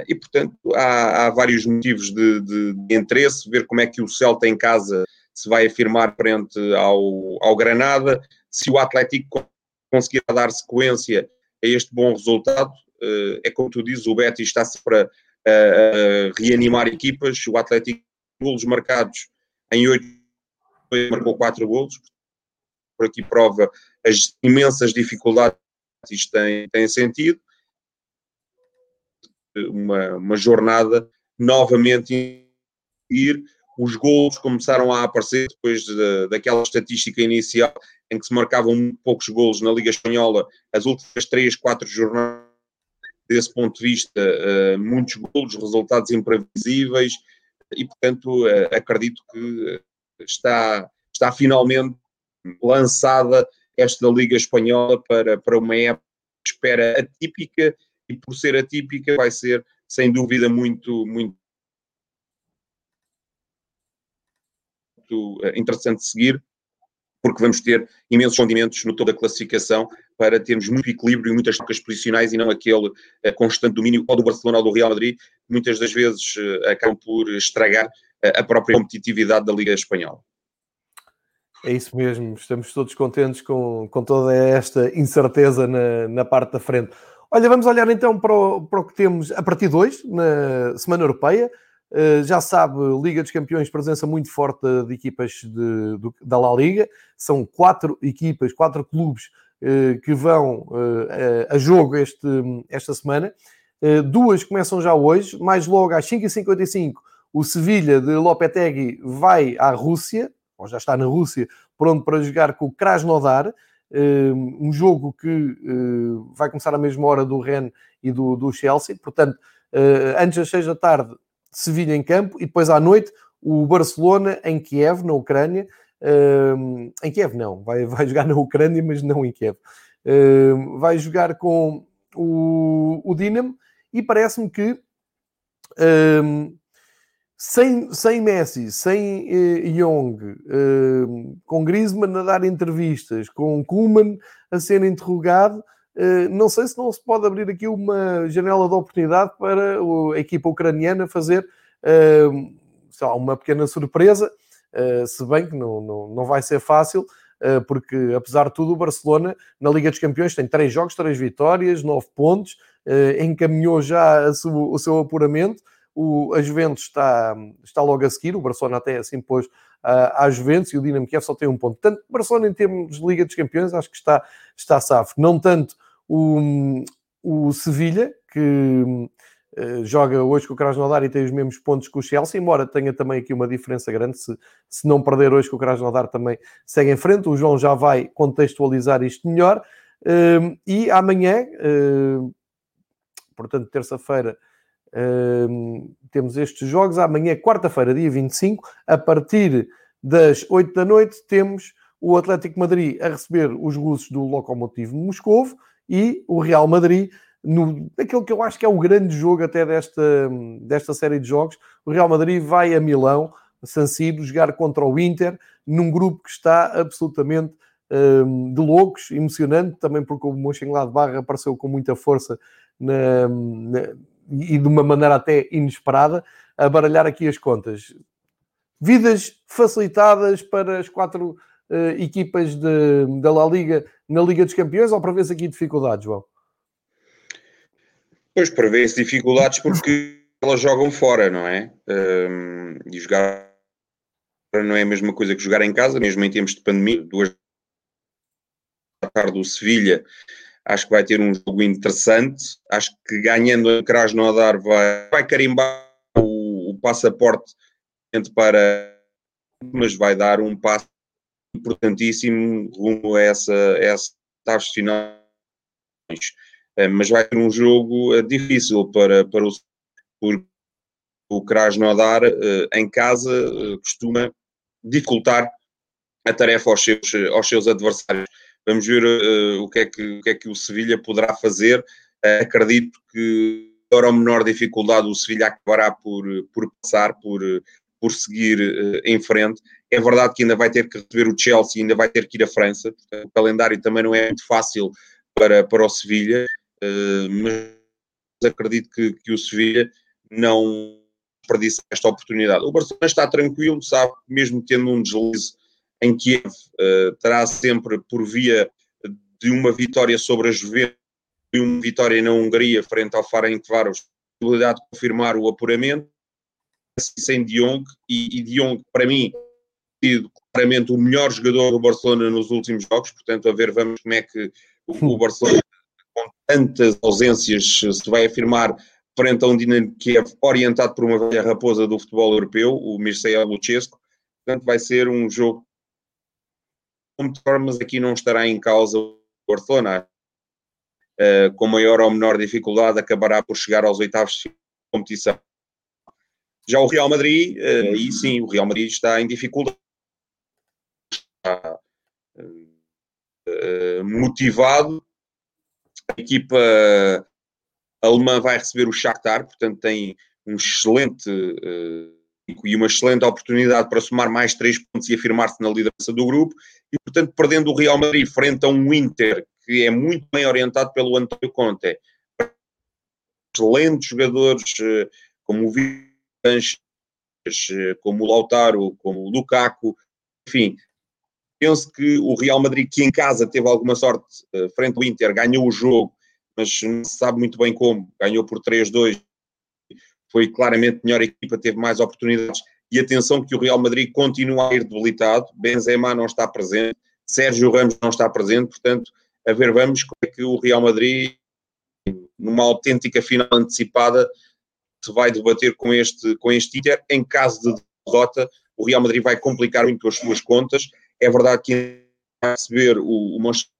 e portanto há, há vários motivos de, de, de, interesse, ver como é que o Celta em casa se vai afirmar frente ao, ao Granada, se o Atlético conseguir dar sequência a este bom resultado, é como tu dizes, o Betis está-se para reanimar equipas, o Atlético golos marcados em oito marcou quatro golos, por aqui prova as imensas dificuldades que tem, tem sentido. Uma, uma jornada novamente ir. Os gols começaram a aparecer depois de, daquela estatística inicial em que se marcavam poucos gols na Liga Espanhola, as últimas três, quatro jornadas, desse ponto de vista, uh, muitos gols, resultados imprevisíveis, e portanto uh, acredito que está, está finalmente lançada esta Liga Espanhola para, para uma época de espera atípica e por ser atípica vai ser sem dúvida muito, muito, eh, interessante seguir porque vamos ter imensos condimentos no toda a classificação para termos muito equilíbrio e muitas trocas posicionais e não aquele uh, constante domínio ou do Barcelona ou do Real Madrid, muitas das vezes uh, acabam por estragar uh, a própria competitividade da Liga Espanhola. É isso mesmo, estamos todos contentes com, com toda esta incerteza na, na parte da frente. Olha, vamos olhar então para o, para o que temos a partir de hoje, na Semana Europeia. Uh, já sabe, Liga dos Campeões, presença muito forte de equipas de, do, da La Liga. São quatro equipas, quatro clubes uh, que vão uh, a jogo este, esta semana. duas começam já hoje, mais logo às 5h55, o Sevilha de Lopetegui vai à Rússia, ou já está na Rússia, pronto para jogar com o Krasnodar, um jogo que hum, vai começar à mesma hora do Rennes e do, do Chelsea, portanto, hum, antes das seis da tarde, Sevilha em campo, e depois à noite, o Barcelona em Kiev, na Ucrânia, em Kiev não, vai, vai jogar na Ucrânia, mas não em Kiev, vai jogar com o, o Dinamo, e parece-me que sem, sem Messi, sem eh, Young, eh, com Griezmann a dar entrevistas, com Kuman a ser interrogado, eh, não sei se não se pode abrir aqui uma janela de oportunidade para a equipa ucraniana fazer eh, lá, uma pequena surpresa, eh, se bem que não, não, não vai ser fácil, eh, porque apesar de tudo o Barcelona na Liga dos Campeões tem três jogos, três vitórias, nove pontos, encaminhou já o seu apuramento, o, a Juventus está, está logo a seguir, o Barcelona até se impôs uh, à Juventus e o Dinamo Kiev só tem um ponto. Portanto, Barcelona em termos de Liga dos Campeões acho que está, está safo. Não tanto o, o Sevilha, que uh, joga hoje com o Krasnodar e tem os mesmos pontos que o Chelsea, embora tenha também aqui uma diferença grande, se, se não perder hoje com o Krasnodar também segue em frente. O João já vai contextualizar isto melhor. Uh, e amanhã, portanto, terça-feira, temos estes jogos. Amanhã, quarta-feira, dia 25, a partir das 8 da noite, temos o Atlético Madrid a receber os russos do Lokomotiv Moscovo e o Real Madrid no, aquilo que eu acho que é o grande jogo até desta, desta série de jogos. O Real Madrid vai a Milão, San Siro, jogar contra o Inter, num grupo que está absolutamente um, de loucos, emocionante, também porque o Mönchengladbach apareceu com muita força na e de uma maneira até inesperada, a baralhar aqui as contas. Vidas facilitadas para as quatro uh, equipas de, da La Liga na Liga dos Campeões ou prevês aqui dificuldades, João? Pois prevê-se dificuldades porque elas jogam fora, não é? Um, e jogar não é a mesma coisa que jogar em casa, mesmo em tempos de pandemia. Duas da tarde do Sevilha, acho que vai ter um jogo interessante. Acho que ganhando a Krasnodar vai, vai carimbar o, o passaporte para, mas vai dar um passo importantíssimo rumo a essa, a essa final. Eh, mas vai ser um jogo eh, difícil para, para o porque o Krasnodar eh, em casa costuma dificultar a tarefa aos seus, aos seus adversários. Vamos ver uh, o, que é que, o que é que o Sevilha poderá fazer. Uh, acredito que, para ou menor dificuldade, o Sevilha acabará por, por passar, por, por seguir uh, em frente. É verdade que ainda vai ter que receber o Chelsea, ainda vai ter que ir à França. O calendário também não é muito fácil para, para o Sevilha, mas acredito que, que o Sevilha não desperdiça esta oportunidade. O Barcelona está tranquilo, sabe, mesmo tendo um deslize em Kiev, uh, terá sempre por via de uma vitória sobre a Juventus e uma vitória na Hungria frente ao Ferencváros, a possibilidade de confirmar o apuramento, sem Diong, e, e Diong, para mim, sido claramente o melhor jogador do Barcelona nos últimos jogos, portanto, a ver, vamos como é que o, o Barcelona, com tantas ausências, se vai afirmar frente a um Dinamo Kiev orientado por uma velha raposa do futebol europeu, o Mircea Lucescu, portanto, vai ser um jogo mas aqui não estará em causa o Barcelona. Uh, com maior ou menor dificuldade, acabará por chegar aos oitavos de competição. Já o Real Madrid, uh, aí sim, o Real Madrid está em dificuldade. Está uh, motivado. A equipa alemã vai receber o Shakhtar, portanto tem um excelente e uma excelente oportunidade para somar mais três pontos e afirmar-se na liderança do grupo, e portanto perdendo o Real Madrid frente a um Inter que é muito bem orientado pelo António Conte, excelentes jogadores eh, como o Vinicius, eh, como o Lautaro, como o Lukaku, enfim, penso que o Real Madrid, que em casa teve alguma sorte eh, frente ao Inter, ganhou o jogo, mas não se sabe muito bem como, ganhou por 3-2 foi claramente melhor equipa, teve mais oportunidades. E atenção que o Real Madrid continua a ir debilitado, Benzema não está presente, Sérgio Ramos não está presente, portanto, a ver, vamos como é que o Real Madrid, numa autêntica final antecipada, se vai debater com este, com este Inter. Em caso de derrota, o Real Madrid vai complicar muito as suas contas. É verdade que vai receber o, o Manchester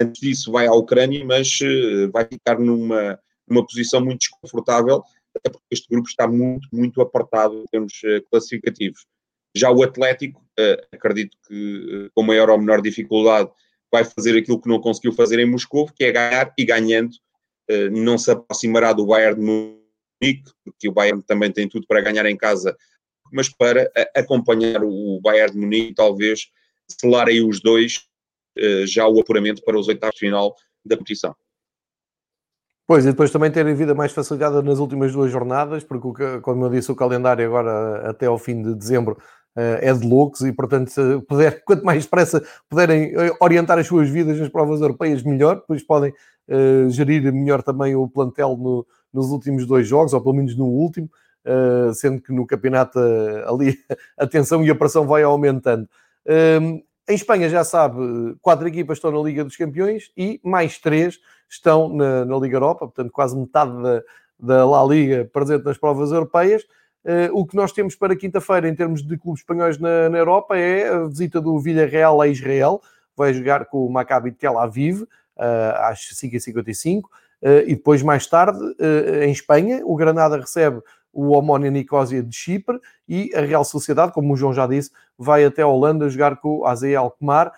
antes disso vai à Ucrânia, mas uh, vai ficar numa, numa posição muito desconfortável até porque este grupo está muito, muito apertado em termos uh, classificativos. Já o Atlético, uh, acredito que uh, com maior ou menor dificuldade vai fazer aquilo que não conseguiu fazer em Moscou, que é ganhar e ganhando. não se aproximará do Bayern de Munique, porque o Bayern também tem tudo para ganhar em casa, mas para acompanhar o Bayern de Munique, talvez selarem os dois já o apuramento para os oitavos de final da competição. Pois, e depois também terem vida mais facilitada nas últimas duas jornadas, porque, como eu disse, o calendário agora até ao fim de dezembro eh, é de loucos e, portanto, se puder, quanto mais depressa puderem eh, orientar as suas vidas nas provas europeias, melhor, depois podem uh, gerir melhor também o plantel no, nos últimos dois jogos, ou pelo menos no último, uh, sendo que no campeonato uh, ali a tensão e a pressão vai aumentando. Em Espanha, já sabe, quatro equipas estão na Liga dos Campeões e mais três estão na, na Liga Europa, portanto, quase metade da, da La Liga presente nas provas europeias. Uh, o que nós temos para quinta-feira, em termos de clubes espanhóis na, na, Europa, é a visita do Villarreal a Israel. Vai jogar com o Maccabi Tel Aviv, uh, às 5h55. Uh, eh, e depois, mais tarde, em Espanha, o Granada recebe o Omónia Nicosia de Chipre e a Real Sociedade, como o João já disse, vai até a Holanda jogar com o AZ Alkmaar.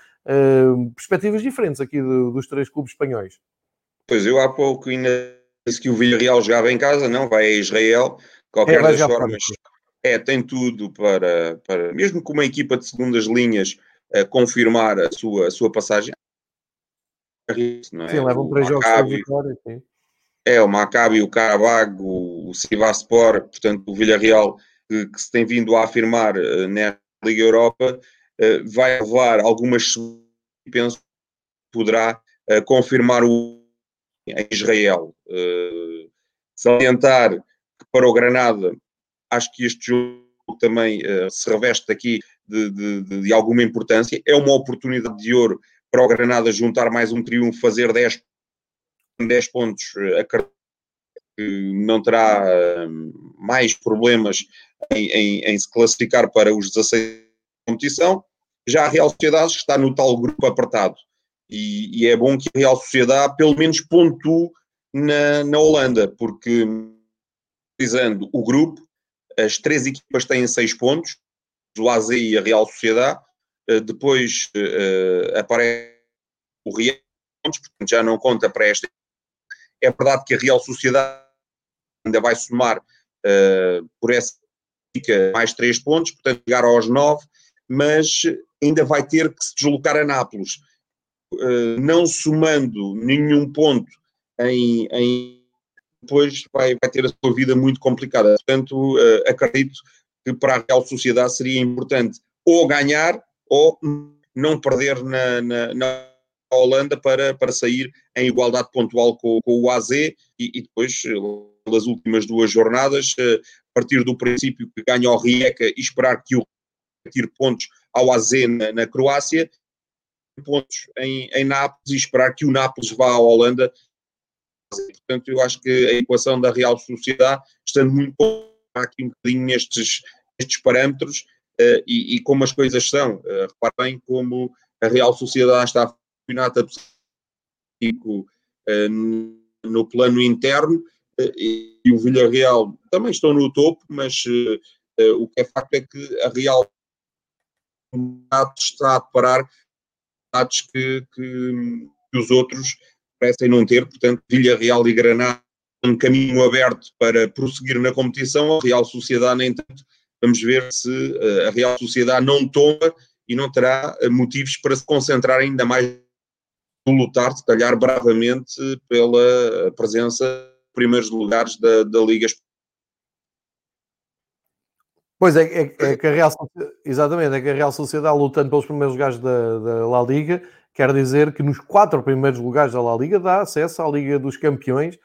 perspectivas diferentes aqui do, dos três clubes espanhóis. Pois eu há pouco ainda disse que o Villarreal jogava em casa, não, vai a Israel, qualquer é, das formas. É, tem tudo para, para, mesmo com uma equipa de segundas linhas, a confirmar a sua, a sua passagem. Não é? Sim, levam três jogos de vitória, sim. É, o Maccabi, o Karabag, o, Sivaspor, portanto, o Villarreal, que, que, se tem vindo a afirmar uh, na Liga Europa, uh, vai levar algumas penso poderá uh, confirmar o em Israel. Uh, salientar que para o Granada, acho que este jogo também uh, se reveste aqui de, de, de, alguma importância. É uma oportunidade de ouro para o Granada juntar mais um triunfo, fazer 10, 10 pontos. Acredito que não terá mais problemas em, em, em, se classificar para os 16 da competição. Já a Real Sociedade está no tal grupo apertado. E, e é bom que a Real Sociedade pelo menos pontue na, na Holanda, porque analisando o grupo, as três equipas têm seis pontos, o AZ e a Real Sociedade, eh, depois uh, aparece o Real, portanto já não conta para esta. É verdade que a Real Sociedade ainda vai somar uh, por essa mais três pontos, portanto chegar aos nove, mas ainda vai ter que se deslocar a Nápoles, não somando nenhum ponto em, em depois vai, vai ter a sua vida muito complicada. Portanto, uh, acredito que para a Real Sociedade seria importante ou ganhar ou não perder na, na, na Holanda para, para sair em igualdade pontual com, com o AZ e, e depois, pelas últimas duas jornadas, uh, partir do princípio que ganha o Rijeka e esperar que o tire pontos ao AZ na, na Croácia, pontos em, em Nápoles e esperar que o Nápoles vá à Holanda Portanto, eu acho que a equação da Real Sociedade, estando muito aqui um bocadinho nestes, nestes parâmetros uh, e, e, como as coisas são. Uh, reparem como a Real Sociedade está a campeonato uh, no plano interno uh, e, e, o Villarreal também estão no topo, mas o que é facto é que a Real está a parar que, que, que os outros parecem não ter, portanto, Villarreal e Granada um caminho aberto para prosseguir na competição, a Real Sociedade, nem tanto, vamos ver se uh, a Real Sociedade não toma e não terá uh, motivos para se concentrar ainda mais no lutar, se calhar bravamente, pela presença primeiros lugares da, da Liga Pois é, é, é, que a Real exatamente, é que a Real Sociedade lutando pelos primeiros lugares da, da La Liga quer dizer que nos quatro primeiros lugares da La Liga dá acesso à Liga dos Campeões,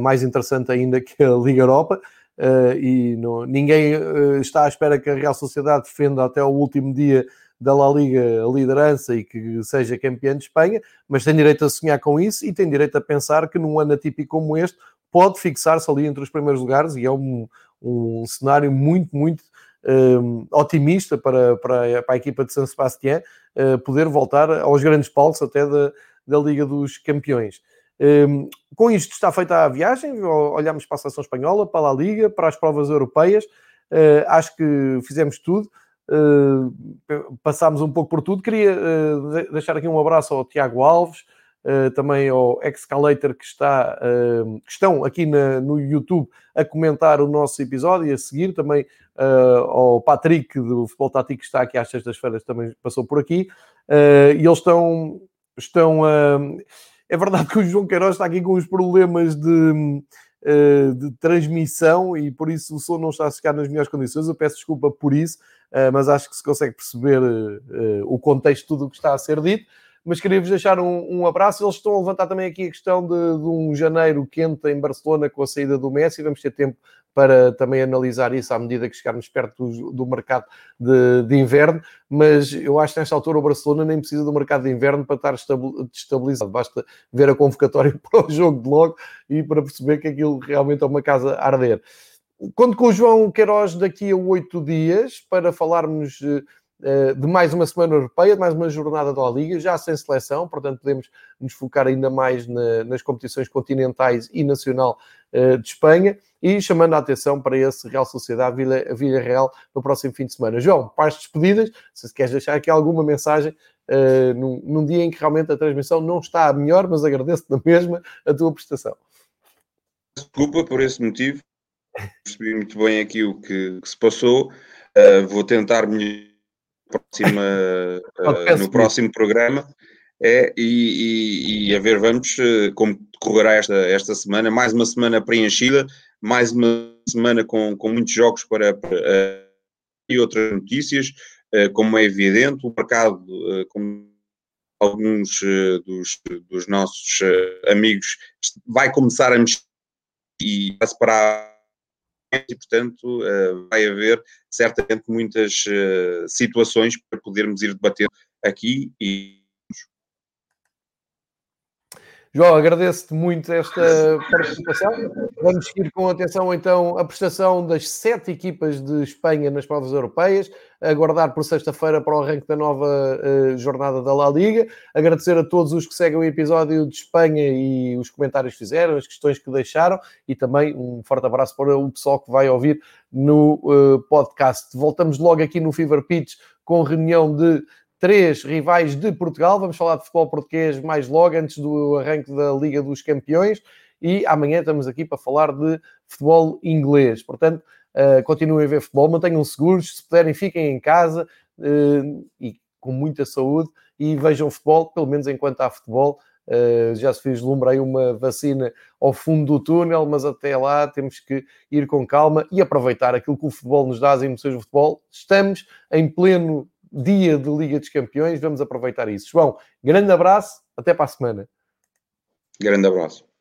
mais interessante ainda que a Liga Europa, uh, e no, ninguém uh, está à espera que a Real Sociedade defenda até o último dia da La Liga a liderança e que seja campeã de Espanha, mas tem direito a sonhar com isso e tem direito a pensar que num ano atípico como este pode fixar-se ali entre os primeiros lugares e é um, um cenário muito, muito um, otimista para, para, para, a equipa de San Sebastián uh, poder voltar aos grandes palcos até da, da Liga dos Campeões. Um, com isto está feita a viagem, olhamos para a seleção espanhola, para a Liga, para as provas europeias, uh, acho que fizemos tudo. Uh, passámos um pouco por tudo. Queria deixar aqui um abraço ao Tiago Alves, também ao Excalator que, está, uh, que estão aqui na, no YouTube a comentar o nosso episódio e a seguir, também uh, ao Patrick do Futebol Tático que está aqui às sextas-feiras também passou por aqui, e eles estão, estão é verdade que o João Queiroz está aqui com os problemas de, de transmissão e por isso o som não está a chegar nas melhores condições. Eu peço desculpa por isso, mas acho que se consegue perceber o contexto de tudo o que está a ser dito mas queria-vos deixar um, um, abraço. Eles estão a levantar também aqui a questão de, de, um janeiro quente em Barcelona com a saída do Messi. Vamos ter tempo para também analisar isso à medida que chegarmos perto do, do mercado de, de, inverno, mas eu acho que nesta altura o Barcelona nem precisa do mercado de inverno para estar estabilizado, basta ver a convocatória para o jogo de logo e para perceber que aquilo realmente é uma casa a arder. Conto com o João Queiroz daqui a oito dias para falarmos eh, de mais uma semana europeia, de mais uma jornada da Liga, já sem seleção, portanto podemos nos focar ainda mais na, nas competições continentais e nacional uh, de Espanha e chamando a atenção para esse Real Sociedade Vila, Vila Real no próximo fim de semana. João, para as despedidas, se queres deixar aqui alguma mensagem uh, num, num, dia em que realmente a transmissão não está a melhor, mas agradeço na mesma a tua prestação. Desculpa por esse motivo, percebi muito bem aqui o que, que se passou, uh, vou tentar me próxima, uh, no próximo programa. É, e, e, e, a ver, vamos uh, como correrá esta, esta semana. Mais uma semana preenchida, mais uma semana com, com muitos jogos para, para uh, e outras notícias. como é evidente, o mercado, como alguns dos, dos nossos amigos, vai começar a mexer e vai-se parar e, portanto, vai haver certamente muitas situações para podermos ir debater aqui e João, agradeço-te muito esta participação. Vamos seguir com atenção então a prestação das sete equipas de Espanha nas provas europeias, aguardar por sexta-feira para o arranque da nova uh, jornada da La Liga. Agradecer a todos os que seguem o episódio de Espanha e os comentários que fizeram, as questões que deixaram e também um forte abraço para o pessoal que vai ouvir no uh, podcast. Voltamos logo aqui no Fever Pitch com reunião de três rivais de Portugal. Vamos falar de futebol português mais logo, antes do arranque da Liga dos Campeões. E amanhã estamos aqui para falar de futebol inglês. Portanto, uh, continuem a ver futebol, mantenham seguros. Se puderem, fiquem em casa uh, e com muita saúde e vejam futebol, pelo menos enquanto há futebol. Uh, já se vislumbra aí uma vacina ao fundo do túnel, mas até lá temos que ir com calma e aproveitar aquilo que o futebol nos dá, as emoções do futebol. Estamos em pleno dia de Liga dos Campeões, vamos aproveitar isso. João, grande abraço, até para a semana. Grande abraço.